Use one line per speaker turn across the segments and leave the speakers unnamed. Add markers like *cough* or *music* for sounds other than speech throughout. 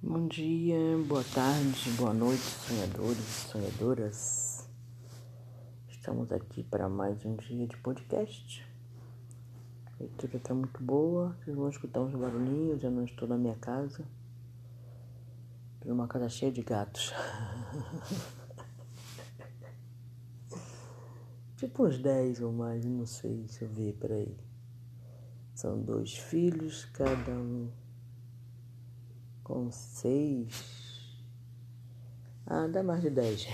Bom dia, boa tarde, boa noite, sonhadores e sonhadoras. Estamos aqui para mais um dia de podcast. A leitura está muito boa, vocês vão escutar uns barulhinhos, eu não estou na minha casa. Estou numa casa cheia de gatos. *laughs* tipo uns 10 ou mais, não sei, deixa eu ver, peraí. São dois filhos, cada um com seis. Ah, dá mais de dez.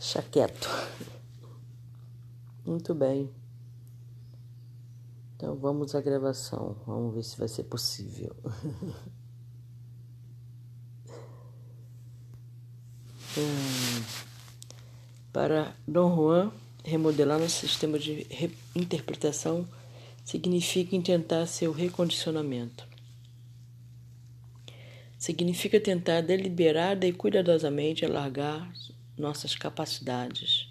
Chaqueto. Muito bem. Então vamos à gravação. Vamos ver se vai ser possível. Hum. Para Dom Juan, remodelar nosso sistema de interpretação significa intentar seu recondicionamento. Significa tentar deliberada e cuidadosamente alargar nossas capacidades,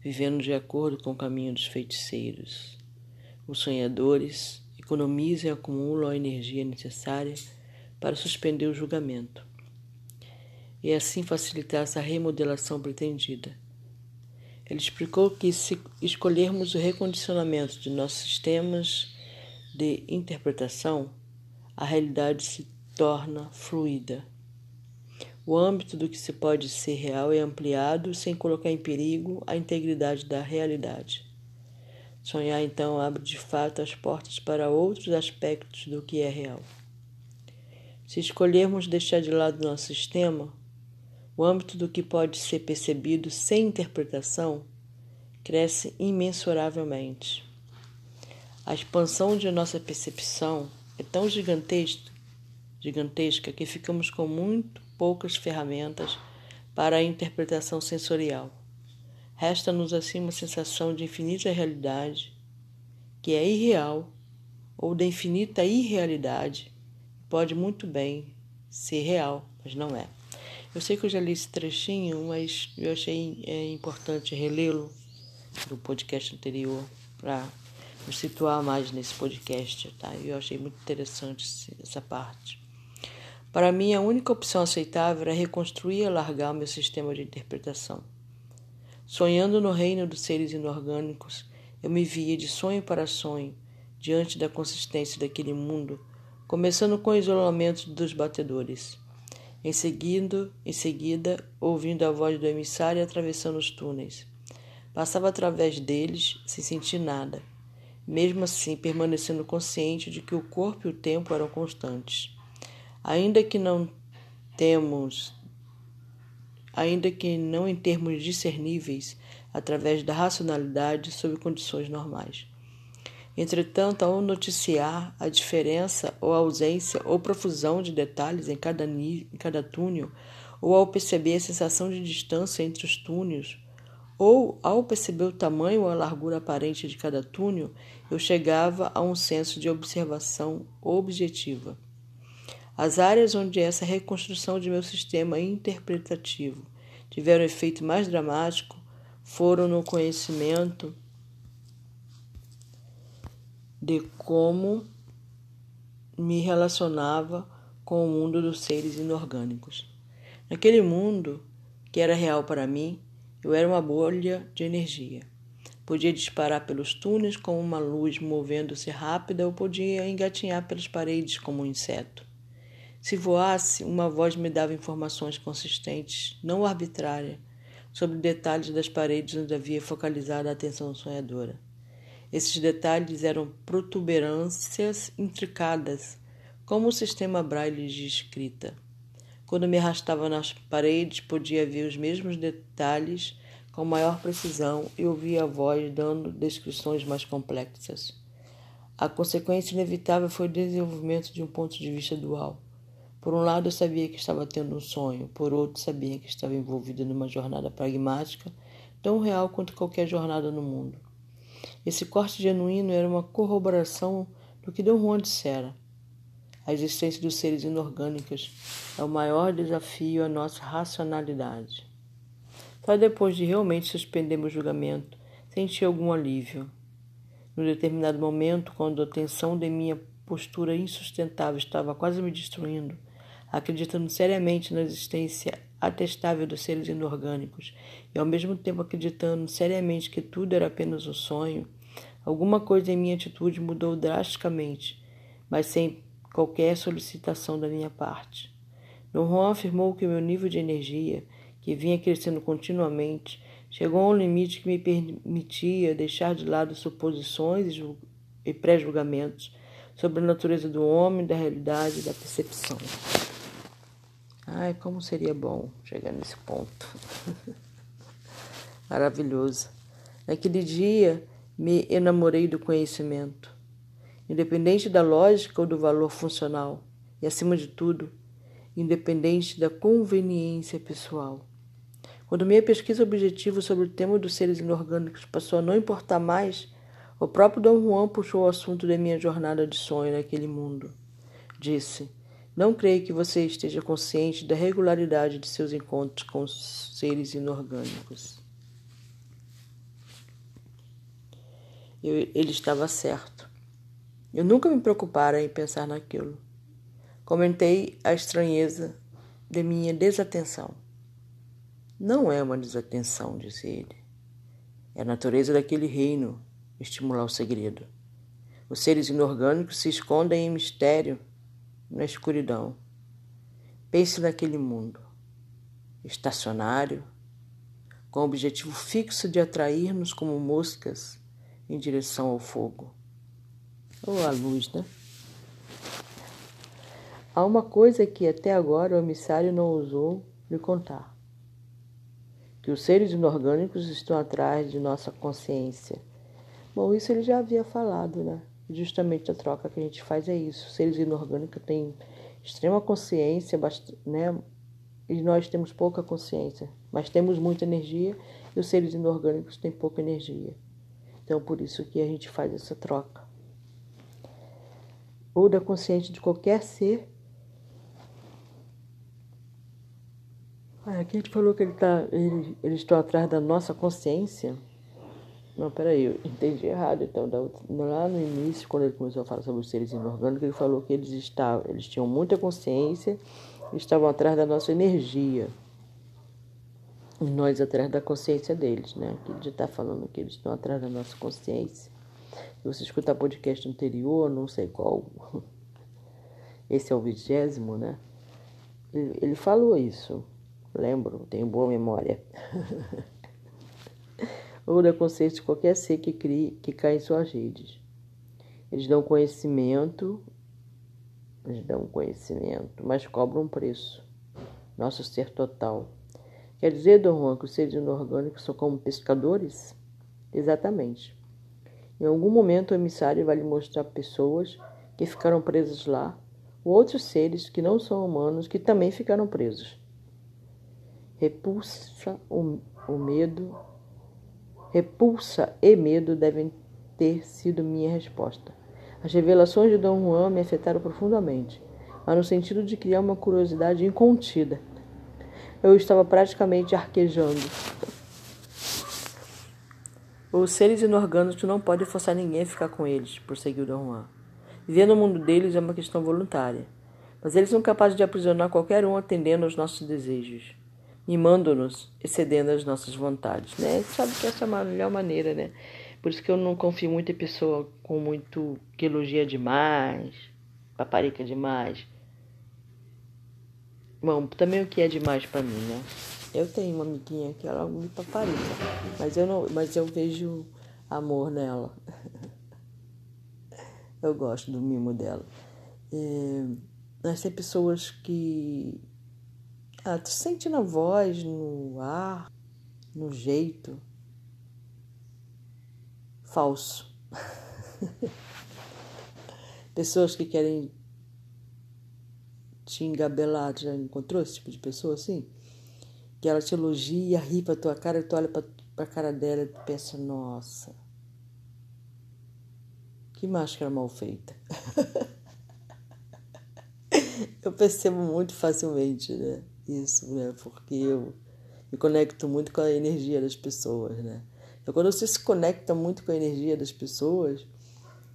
vivendo de acordo com o caminho dos feiticeiros. Os sonhadores economizam e acumulam a energia necessária para suspender o julgamento e assim facilitar essa remodelação pretendida ele explicou que se escolhermos o recondicionamento de nossos sistemas de interpretação, a realidade se torna fluida. O âmbito do que se pode ser real é ampliado sem colocar em perigo a integridade da realidade. Sonhar então abre de fato as portas para outros aspectos do que é real. Se escolhermos deixar de lado nosso sistema, o âmbito do que pode ser percebido sem interpretação cresce imensuravelmente. A expansão de nossa percepção é tão gigantesca, gigantesca que ficamos com muito poucas ferramentas para a interpretação sensorial. Resta-nos assim uma sensação de infinita realidade, que é irreal, ou de infinita irrealidade, pode muito bem ser real, mas não é. Eu sei que eu já li esse trechinho, mas eu achei é, importante relê-lo do podcast anterior para me situar mais nesse podcast, tá? Eu achei muito interessante essa parte. Para mim, a única opção aceitável era reconstruir e alargar o meu sistema de interpretação. Sonhando no reino dos seres inorgânicos, eu me via de sonho para sonho, diante da consistência daquele mundo, começando com o isolamento dos batedores. Em seguida, em seguida, ouvindo a voz do emissário atravessando os túneis. Passava através deles sem sentir nada, mesmo assim permanecendo consciente de que o corpo e o tempo eram constantes. Ainda que não temos ainda que não em termos discerníveis através da racionalidade sob condições normais. Entretanto, ao noticiar a diferença ou ausência ou profusão de detalhes em cada, em cada túnel, ou ao perceber a sensação de distância entre os túneis, ou ao perceber o tamanho ou a largura aparente de cada túnel, eu chegava a um senso de observação objetiva. As áreas onde essa reconstrução de meu sistema interpretativo tiveram efeito mais dramático foram no conhecimento de como me relacionava com o mundo dos seres inorgânicos. Naquele mundo que era real para mim, eu era uma bolha de energia. Podia disparar pelos túneis como uma luz movendo-se rápida ou podia engatinhar pelas paredes como um inseto. Se voasse, uma voz me dava informações consistentes, não arbitrária, sobre detalhes das paredes onde havia focalizado a atenção sonhadora. Esses detalhes eram protuberâncias intricadas, como o sistema braille de escrita. Quando me arrastava nas paredes, podia ver os mesmos detalhes com maior precisão e ouvia a voz dando descrições mais complexas. A consequência inevitável foi o desenvolvimento de um ponto de vista dual. Por um lado, eu sabia que estava tendo um sonho, por outro, sabia que estava envolvido numa jornada pragmática, tão real quanto qualquer jornada no mundo. Esse corte genuíno era uma corroboração do que Dom Juan dissera. A existência dos seres inorgânicos é o maior desafio à nossa racionalidade. Só depois de realmente suspender meu julgamento, senti algum alívio. No determinado momento, quando a tensão de minha postura insustentável estava quase me destruindo, acreditando seriamente na existência atestável dos seres inorgânicos e ao mesmo tempo acreditando seriamente que tudo era apenas um sonho, alguma coisa em minha atitude mudou drasticamente, mas sem qualquer solicitação da minha parte. Juan afirmou que meu nível de energia, que vinha crescendo continuamente, chegou a um limite que me permitia deixar de lado suposições e pré-julgamentos sobre a natureza do homem, da realidade e da percepção. Ai, como seria bom chegar nesse ponto. *laughs* Maravilhoso. Naquele dia, me enamorei do conhecimento, independente da lógica ou do valor funcional, e, acima de tudo, independente da conveniência pessoal. Quando minha pesquisa objetiva sobre o tema dos seres inorgânicos passou a não importar mais, o próprio Dom Juan puxou o assunto da minha jornada de sonho naquele mundo. Disse: Não creio que você esteja consciente da regularidade de seus encontros com seres inorgânicos. Eu, ele estava certo. Eu nunca me preocupara em pensar naquilo. Comentei a estranheza de minha desatenção. Não é uma desatenção, disse ele. É a natureza daquele reino estimular o segredo. Os seres inorgânicos se escondem em mistério na escuridão. Pense naquele mundo estacionário, com o objetivo fixo de atrair-nos como moscas em direção ao fogo. Ou à luz, né? Há uma coisa que até agora o emissário não ousou lhe contar: que os seres inorgânicos estão atrás de nossa consciência. Bom, isso ele já havia falado, né? Justamente a troca que a gente faz é isso. Seres inorgânicos têm extrema consciência, né? E nós temos pouca consciência, mas temos muita energia e os seres inorgânicos têm pouca energia. Então, por isso que a gente faz essa troca. Ou da consciência de qualquer ser aqui a gente falou que ele tá, ele, eles estão atrás da nossa consciência. Não, peraí, eu entendi errado. Então, lá no início, quando ele começou a falar sobre os seres inorgânicos, ele falou que eles estavam, eles tinham muita consciência e estavam atrás da nossa energia. E nós atrás da consciência deles, né? Que ele está falando que eles estão atrás da nossa consciência. Se você escutar podcast anterior, não sei qual, *laughs* esse é o vigésimo, né? Ele, ele falou isso. Lembro, tenho boa memória. *laughs* Ou da consciência de qualquer ser que crie, que cai em suas redes. Eles dão conhecimento, eles dão conhecimento, mas cobram um preço. Nosso ser total. Quer dizer, Dom Juan, que os seres inorgânicos são como pescadores? Exatamente. Em algum momento o emissário vai lhe mostrar pessoas que ficaram presas lá, ou outros seres que não são humanos que também ficaram presos. Repulsa o, o medo, repulsa e medo devem ter sido minha resposta. As revelações de Dom Juan me afetaram profundamente, mas no sentido de criar uma curiosidade incontida. Eu estava praticamente arquejando. Os seres inorgânicos não podem forçar ninguém a ficar com eles, prosseguiu Dom Juan. Viver no mundo deles é uma questão voluntária, mas eles são capazes de aprisionar qualquer um atendendo aos nossos desejos mimando-nos, excedendo as nossas vontades, né? Sabe que essa é a melhor maneira, né? Por isso que eu não confio muito em pessoa com muito que elogia demais, paparica demais. Bom, também o que é demais para mim, né? Eu tenho uma amiguinha que ela me paparica, mas eu não, mas eu vejo amor nela. *laughs* eu gosto do mimo dela. É, mas tem pessoas que ah, tu sente na voz, no ar, no jeito. Falso. *laughs* Pessoas que querem te engabelar, já encontrou esse tipo de pessoa assim? Que ela te elogia, ri pra tua cara e tu olha pra, pra cara dela e pensa, nossa, que máscara mal feita. *laughs* Eu percebo muito facilmente, né? Isso, né? Porque eu me conecto muito com a energia das pessoas, né? Então, quando você se conecta muito com a energia das pessoas,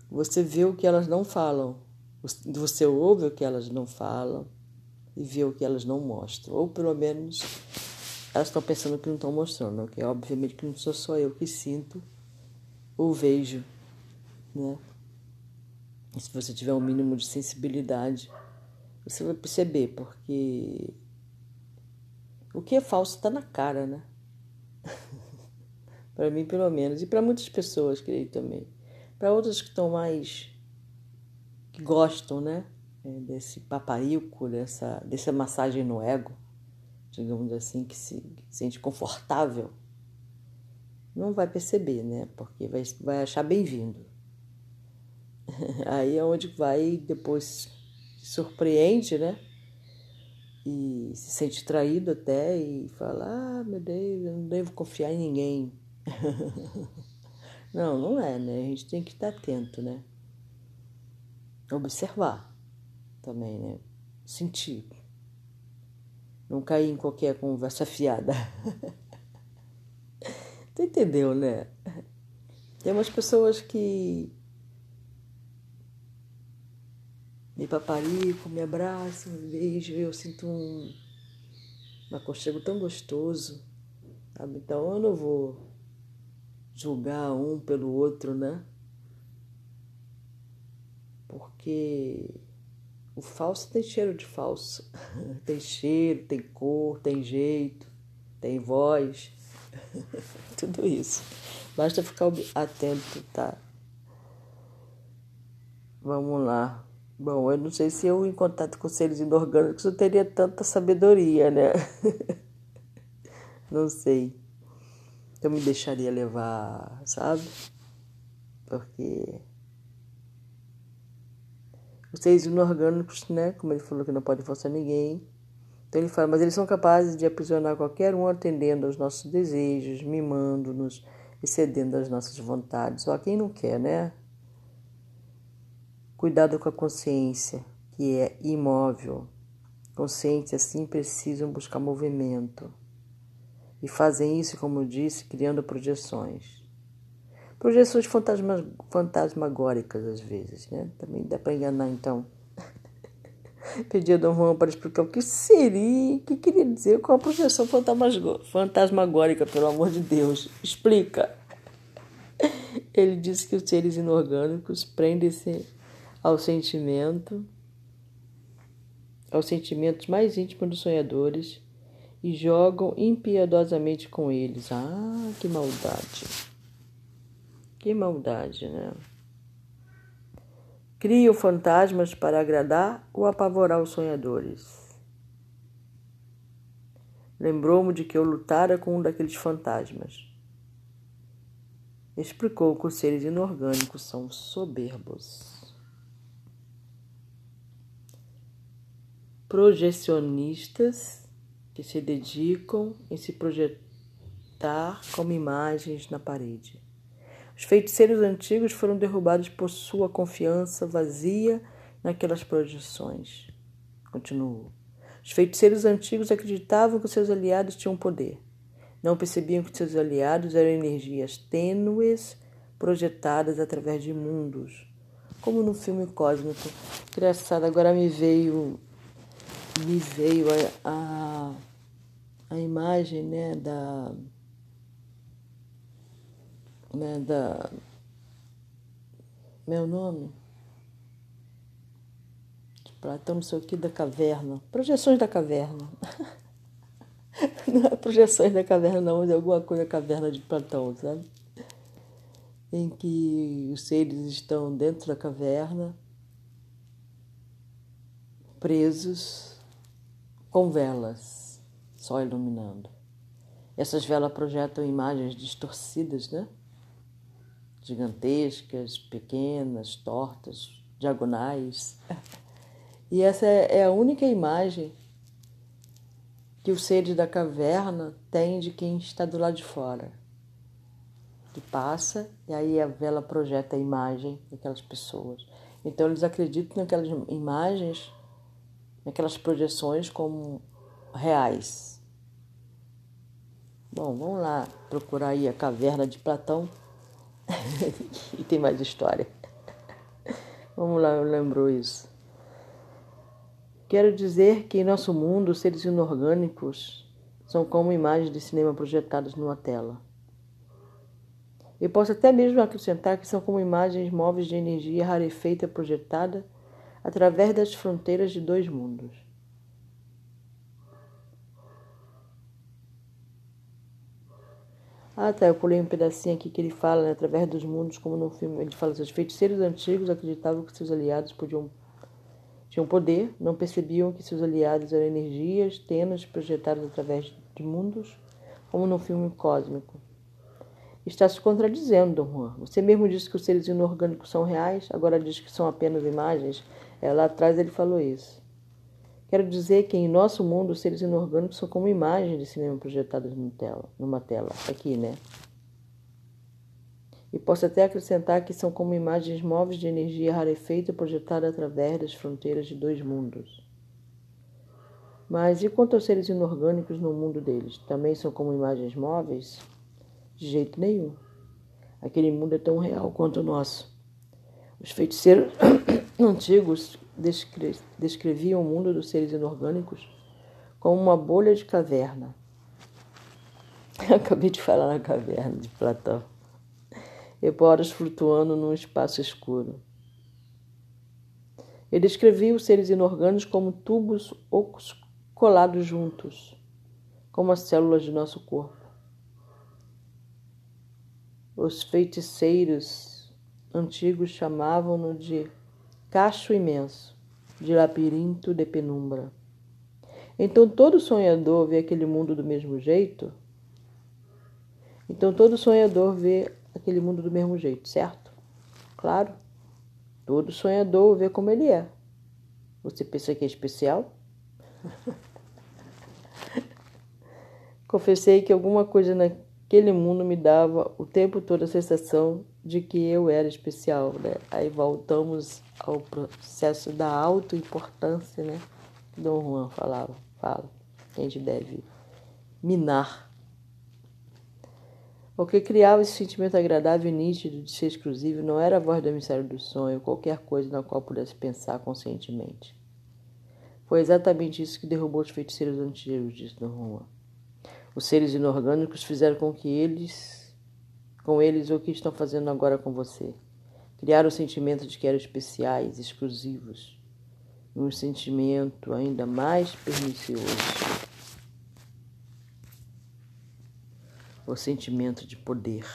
você vê o que elas não falam, Você ouve o que elas não falam e vê o que elas não mostram. Ou pelo menos elas estão pensando que não estão mostrando, que obviamente que não sou só eu que sinto ou vejo, né? E se você tiver um mínimo de sensibilidade, você vai perceber, porque o que é falso está na cara, né? *laughs* para mim, pelo menos, e para muitas pessoas, creio também. Para outras que estão mais. que gostam, né? É, desse paparico, dessa, dessa massagem no ego, digamos assim, que se sente confortável, não vai perceber, né? Porque vai, vai achar bem-vindo. *laughs* Aí é onde vai depois se surpreende, né? E se sente traído até e fala: Ah, meu Deus, eu não devo confiar em ninguém. *laughs* não, não é, né? A gente tem que estar atento, né? Observar também, né? Sentir. Não cair em qualquer conversa fiada. *laughs* tu entendeu, né? Tem umas pessoas que me paparico, me abraçam, me beijam, eu sinto um, um aconchego tão gostoso, sabe? Então eu não vou julgar um pelo outro, né? Porque o falso tem cheiro de falso. *laughs* tem cheiro, tem cor, tem jeito, tem voz. *laughs* Tudo isso. Basta ficar atento, tá? Vamos lá. Bom, eu não sei se eu, em contato com seres inorgânicos, eu teria tanta sabedoria, né? *laughs* não sei. Eu me deixaria levar, sabe? Porque os seres inorgânicos, né? Como ele falou que não pode forçar ninguém. Então ele fala, mas eles são capazes de aprisionar qualquer um atendendo aos nossos desejos, mimando-nos e cedendo às nossas vontades. Só quem não quer, né? Cuidado com a consciência, que é imóvel. Conscientes assim precisam buscar movimento. E fazem isso, como eu disse, criando projeções. Projeções fantasma, fantasmagóricas, às vezes, né? Também dá para enganar, então. *laughs* Pedi a Dom Juan para explicar o que seria, o que queria dizer com a projeção fantasmagórica, pelo amor de Deus. Explica. *laughs* Ele disse que os seres inorgânicos prendem-se ao sentimento, aos sentimentos mais íntimos dos sonhadores e jogam impiedosamente com eles. Ah, que maldade! Que maldade, né? Criam fantasmas para agradar ou apavorar os sonhadores. Lembrou-me de que eu lutara com um daqueles fantasmas. Explicou que os seres inorgânicos são soberbos. Projecionistas que se dedicam em se projetar como imagens na parede. Os feiticeiros antigos foram derrubados por sua confiança vazia naquelas projeções. Continuou. Os feiticeiros antigos acreditavam que seus aliados tinham poder. Não percebiam que seus aliados eram energias tênues projetadas através de mundos, como no filme cósmico. Engraçado, agora me veio me veio a, a, a imagem né, da, né, da. Meu nome? De Platão, não sei o que, da caverna. Projeções da caverna. *laughs* não é projeções da caverna, não, mas é alguma coisa da caverna de Platão, sabe? Em que os seres estão dentro da caverna, presos com velas só iluminando. Essas velas projetam imagens distorcidas, né? Gigantescas, pequenas, tortas, diagonais. E essa é a única imagem que os seres da caverna têm de quem está do lado de fora. Que passa e aí a vela projeta a imagem daquelas pessoas. Então eles acreditam naquelas imagens aquelas projeções como reais. Bom, vamos lá procurar aí a caverna de Platão *laughs* e tem mais história. Vamos lá, eu lembro isso. Quero dizer que em nosso mundo, seres inorgânicos são como imagens de cinema projetadas numa tela. E posso até mesmo acrescentar que são como imagens móveis de energia rarefeita projetada através das fronteiras de dois mundos. Ah, tá. Eu pulei um pedacinho aqui que ele fala, né, através dos mundos, como no filme. Ele fala assim: os feiticeiros antigos acreditavam que seus aliados podiam tinham poder, não percebiam que seus aliados eram energias tênues projetadas através de mundos, como no filme cósmico. Está se contradizendo, Dom Juan. Você mesmo disse que os seres inorgânicos são reais, agora diz que são apenas imagens. É, lá atrás ele falou isso. Quero dizer que em nosso mundo os seres inorgânicos são como imagens de cinema projetadas numa tela, numa tela, aqui, né? E posso até acrescentar que são como imagens móveis de energia rarefeita projetada através das fronteiras de dois mundos. Mas e quanto aos seres inorgânicos no mundo deles? Também são como imagens móveis? De jeito nenhum. Aquele mundo é tão real quanto o nosso. Os feiticeiros antigos descre descreviam o mundo dos seres inorgânicos como uma bolha de caverna. *laughs* acabei de falar na caverna de Platão. Eporas flutuando num espaço escuro. Ele descrevia os seres inorgânicos como tubos ocos colados juntos, como as células de nosso corpo. Os feiticeiros antigos chamavam-no de cacho imenso, de labirinto de penumbra. Então todo sonhador vê aquele mundo do mesmo jeito? Então todo sonhador vê aquele mundo do mesmo jeito, certo? Claro. Todo sonhador vê como ele é. Você pensa que é especial? *laughs* Confessei que alguma coisa naquele mundo me dava o tempo todo a sensação de que eu era especial, né? Aí voltamos ao processo da autoimportância, né? Que Dom Juan falava, fala, que a gente deve minar. O que criava esse sentimento agradável e nítido de ser exclusivo não era a voz do emissário do sonho, qualquer coisa na qual pudesse pensar conscientemente. Foi exatamente isso que derrubou os feiticeiros antigos, disse Dom Juan. Os seres inorgânicos fizeram com que eles com eles o que estão fazendo agora com você. Criaram o sentimento de que eram especiais, exclusivos, um sentimento ainda mais pernicioso. O sentimento de poder.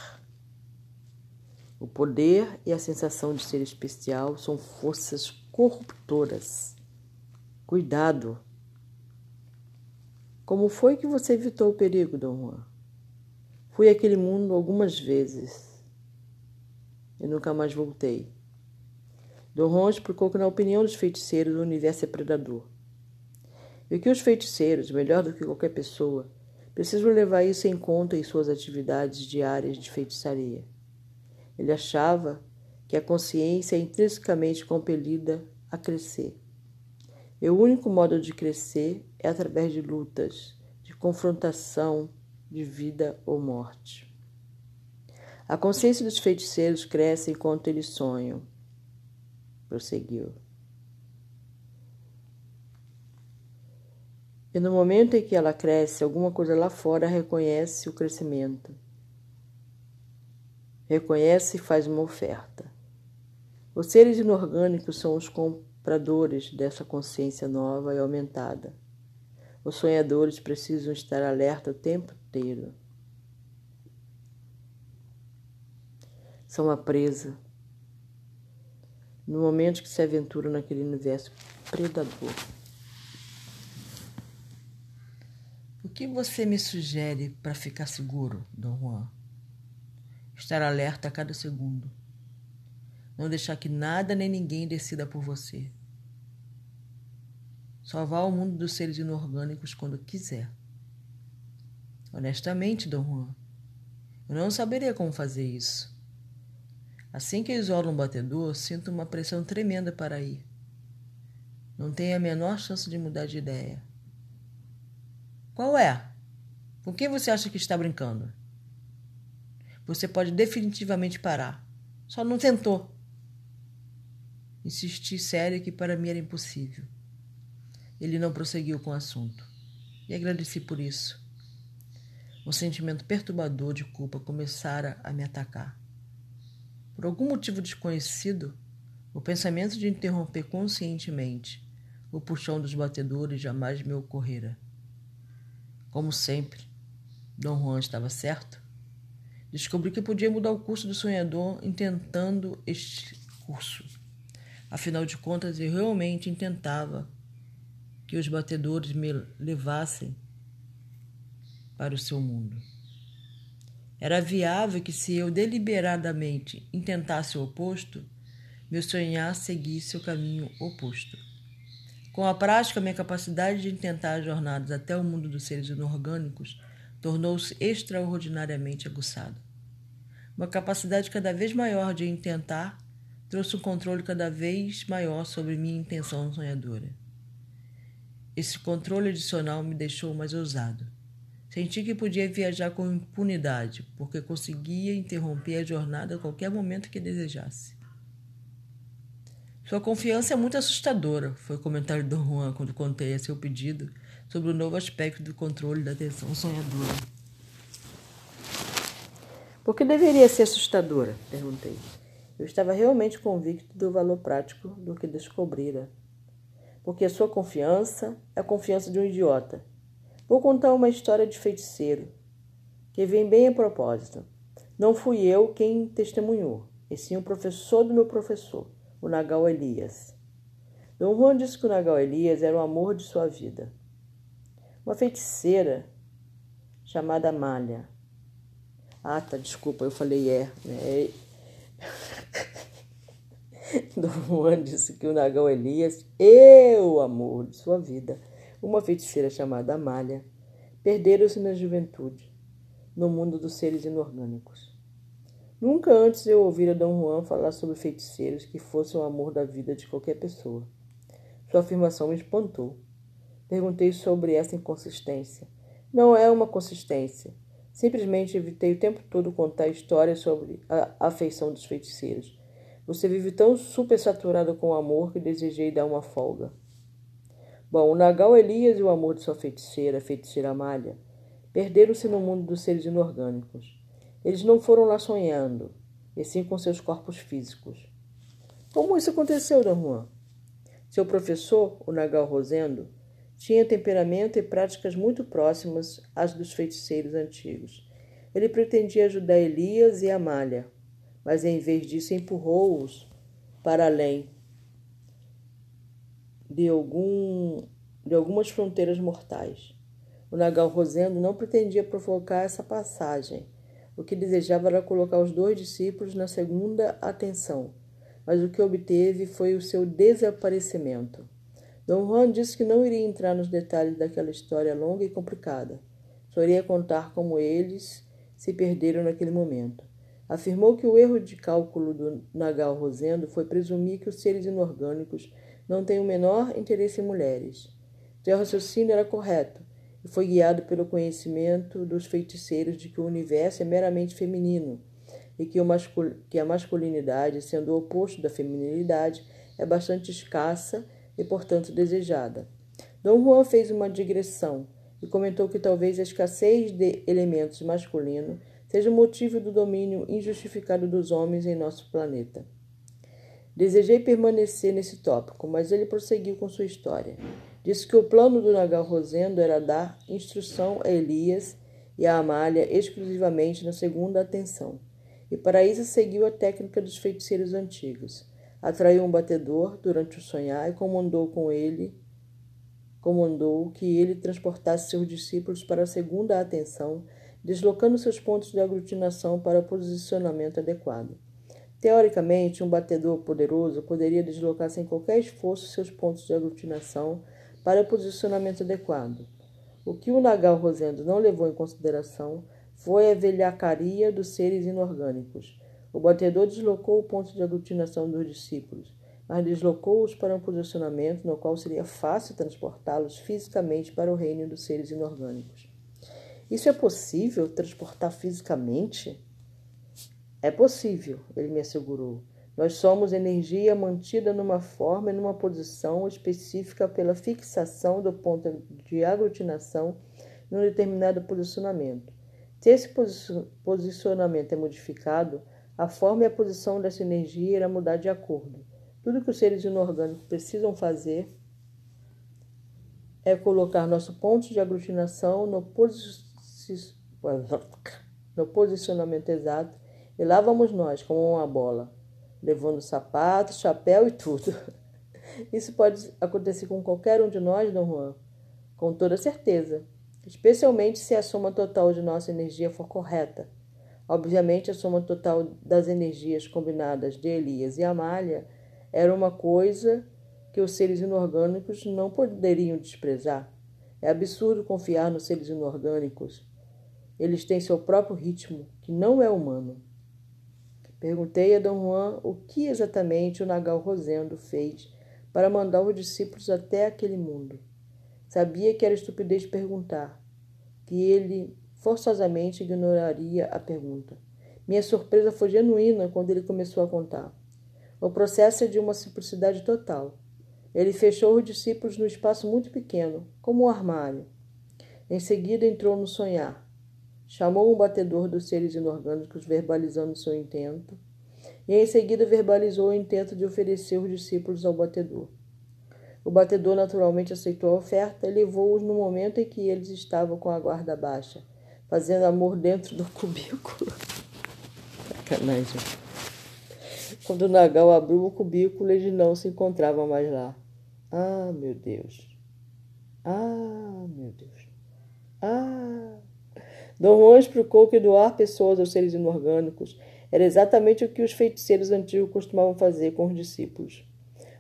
O poder e a sensação de ser especial são forças corruptoras. Cuidado! Como foi que você evitou o perigo, Dom Juan? Fui àquele mundo algumas vezes e nunca mais voltei. Don Juan explicou que, na opinião dos feiticeiros, o universo é predador. E que os feiticeiros, melhor do que qualquer pessoa, precisam levar isso em conta em suas atividades diárias de feitiçaria. Ele achava que a consciência é intrinsecamente compelida a crescer. O único modo de crescer é através de lutas, de confrontação, de vida ou morte. A consciência dos feiticeiros cresce enquanto eles sonham, prosseguiu. E no momento em que ela cresce, alguma coisa lá fora reconhece o crescimento. Reconhece e faz uma oferta. Os seres inorgânicos são os compradores dessa consciência nova e aumentada. Os sonhadores precisam estar alerta o tempo inteiro. São uma presa no momento que se aventuram naquele universo predador. O que você me sugere para ficar seguro, Dom Juan? Estar alerta a cada segundo. Não deixar que nada nem ninguém decida por você. Só vá ao mundo dos seres inorgânicos quando quiser. Honestamente, Dom Juan, eu não saberia como fazer isso. Assim que isolo um batedor, sinto uma pressão tremenda para ir. Não tenho a menor chance de mudar de ideia. Qual é? Com quem você acha que está brincando? Você pode definitivamente parar. Só não tentou. Insisti sério que para mim era impossível. Ele não prosseguiu com o assunto. E agradeci por isso. Um sentimento perturbador de culpa começara a me atacar. Por algum motivo desconhecido, o pensamento de interromper conscientemente o puxão dos batedores jamais me ocorrera. Como sempre, Dom Juan estava certo. Descobri que podia mudar o curso do sonhador intentando este curso. Afinal de contas, eu realmente intentava que os batedores me levassem para o seu mundo. Era viável que, se eu deliberadamente intentasse o oposto, meu sonhar seguisse o caminho oposto. Com a prática, minha capacidade de intentar jornadas até o mundo dos seres inorgânicos tornou-se extraordinariamente aguçada. Uma capacidade cada vez maior de intentar trouxe um controle cada vez maior sobre minha intenção sonhadora. Esse controle adicional me deixou mais ousado. Senti que podia viajar com impunidade, porque conseguia interromper a jornada a qualquer momento que desejasse. Sua confiança é muito assustadora, foi o comentário do Juan quando contei a seu pedido sobre o novo aspecto do controle da atenção sonhadora. Por que deveria ser assustadora? perguntei. Eu estava realmente convicto do valor prático do que descobrira. Porque a sua confiança é a confiança de um idiota. Vou contar uma história de feiticeiro, que vem bem a propósito. Não fui eu quem testemunhou, e sim o professor do meu professor, o Nagal Elias. Dom Juan disse que o Nagal Elias era o amor de sua vida. Uma feiticeira chamada Malha. Ah, tá, desculpa, eu falei é. Né? *laughs* Dom Juan disse que o Nagal Elias é o amor de sua vida. Uma feiticeira chamada Amália perderam-se na juventude, no mundo dos seres inorgânicos. Nunca antes eu ouvira Dom Juan falar sobre feiticeiros que fossem o amor da vida de qualquer pessoa. Sua afirmação me espantou. Perguntei sobre essa inconsistência. Não é uma consistência. Simplesmente evitei o tempo todo contar histórias sobre a afeição dos feiticeiros. Você vive tão supersaturado com o amor que desejei dar uma folga. Bom, o Nagal Elias e o amor de sua feiticeira, feiticeira Amália, perderam-se no mundo dos seres inorgânicos. Eles não foram lá sonhando, e sim com seus corpos físicos. Como isso aconteceu, Dom Juan? Seu professor, o Nagal Rosendo, tinha temperamento e práticas muito próximas às dos feiticeiros antigos. Ele pretendia ajudar Elias e Amália, mas em vez disso empurrou-os para além de, algum, de algumas fronteiras mortais. O Nagal Rosendo não pretendia provocar essa passagem. O que desejava era colocar os dois discípulos na segunda atenção, mas o que obteve foi o seu desaparecimento. Dom Juan disse que não iria entrar nos detalhes daquela história longa e complicada. Só iria contar como eles se perderam naquele momento. Afirmou que o erro de cálculo do Nagal Rosendo foi presumir que os seres inorgânicos não têm o menor interesse em mulheres. Seu raciocínio era correto e foi guiado pelo conhecimento dos feiticeiros de que o universo é meramente feminino e que, que a masculinidade, sendo o oposto da feminilidade, é bastante escassa e, portanto, desejada. Dom Juan fez uma digressão e comentou que talvez a escassez de elementos masculinos seja motivo do domínio injustificado dos homens em nosso planeta. Desejei permanecer nesse tópico, mas ele prosseguiu com sua história. Disse que o plano do Nagal Rosendo era dar instrução a Elias e a Amália exclusivamente na segunda atenção, e para isso seguiu a técnica dos feiticeiros antigos atraiu um batedor durante o sonhar e comandou com ele comandou que ele transportasse seus discípulos para a segunda atenção, deslocando seus pontos de aglutinação para posicionamento adequado. Teoricamente, um batedor poderoso poderia deslocar sem qualquer esforço seus pontos de aglutinação para posicionamento adequado. O que o Nagal Rosendo não levou em consideração foi a velhacaria dos seres inorgânicos. O batedor deslocou o ponto de aglutinação dos discípulos, mas deslocou-os para um posicionamento no qual seria fácil transportá-los fisicamente para o reino dos seres inorgânicos. Isso é possível transportar fisicamente? É possível, ele me assegurou, Nós somos energia mantida numa forma e numa posição específica pela fixação do ponto de aglutinação em um determinado posicionamento. Se esse posicionamento é modificado, a forma e a posição dessa energia irá mudar de acordo. Tudo que os seres inorgânicos precisam fazer é colocar nosso ponto de aglutinação no, posi *laughs* no posicionamento exato e lá vamos nós, como uma bola, levando sapato, chapéu e tudo. *laughs* Isso pode acontecer com qualquer um de nós, Dom Juan, com toda certeza, especialmente se a soma total de nossa energia for correta. Obviamente, a soma total das energias combinadas de Elias e Amália era uma coisa que os seres inorgânicos não poderiam desprezar. É absurdo confiar nos seres inorgânicos. Eles têm seu próprio ritmo, que não é humano. Perguntei a Dom Juan o que exatamente o Nagal Rosendo fez para mandar os discípulos até aquele mundo. Sabia que era estupidez perguntar, que ele forçosamente ignoraria a pergunta. Minha surpresa foi genuína quando ele começou a contar. O processo é de uma simplicidade total. Ele fechou os discípulos num espaço muito pequeno, como um armário. Em seguida entrou no sonhar. Chamou um batedor dos seres inorgânicos, verbalizando seu intento, e em seguida verbalizou o intento de oferecer os discípulos ao batedor. O batedor naturalmente aceitou a oferta e levou-os no momento em que eles estavam com a guarda baixa fazendo amor dentro do cubículo. *laughs* Sacanagem. Quando o Nagal abriu o cubículo, ele não se encontrava mais lá. Ah, meu Deus. Ah, meu Deus. Ah. Dom Juan explicou que doar pessoas aos seres inorgânicos era exatamente o que os feiticeiros antigos costumavam fazer com os discípulos.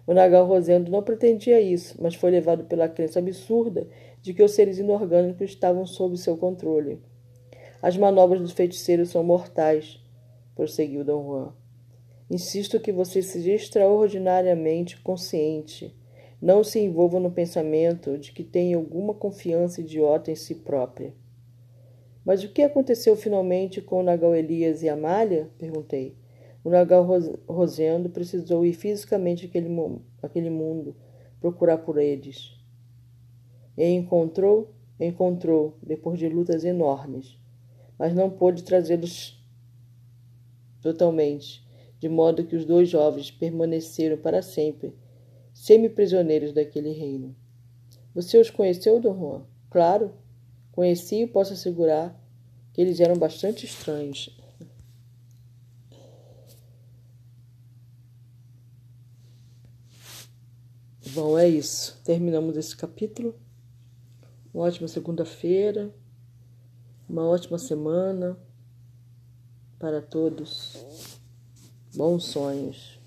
O Nagal Rosendo não pretendia isso, mas foi levado pela crença absurda de que os seres inorgânicos estavam sob seu controle. As manobras dos feiticeiros são mortais, prosseguiu Dom Juan. Insisto que você seja extraordinariamente consciente. Não se envolva no pensamento de que tem alguma confiança idiota em si própria. Mas o que aconteceu finalmente com o Nagal Elias e Amália? perguntei. O Nagal Rosendo precisou ir fisicamente àquele, àquele mundo procurar por eles. E encontrou? Encontrou, depois de lutas enormes mas não pôde trazê-los totalmente, de modo que os dois jovens permaneceram para sempre semi-prisioneiros daquele reino. Você os conheceu, Dom Juan? Claro, conheci e posso assegurar que eles eram bastante estranhos. Bom, é isso. Terminamos esse capítulo. Uma ótima segunda-feira. Uma ótima semana para todos. Bons sonhos.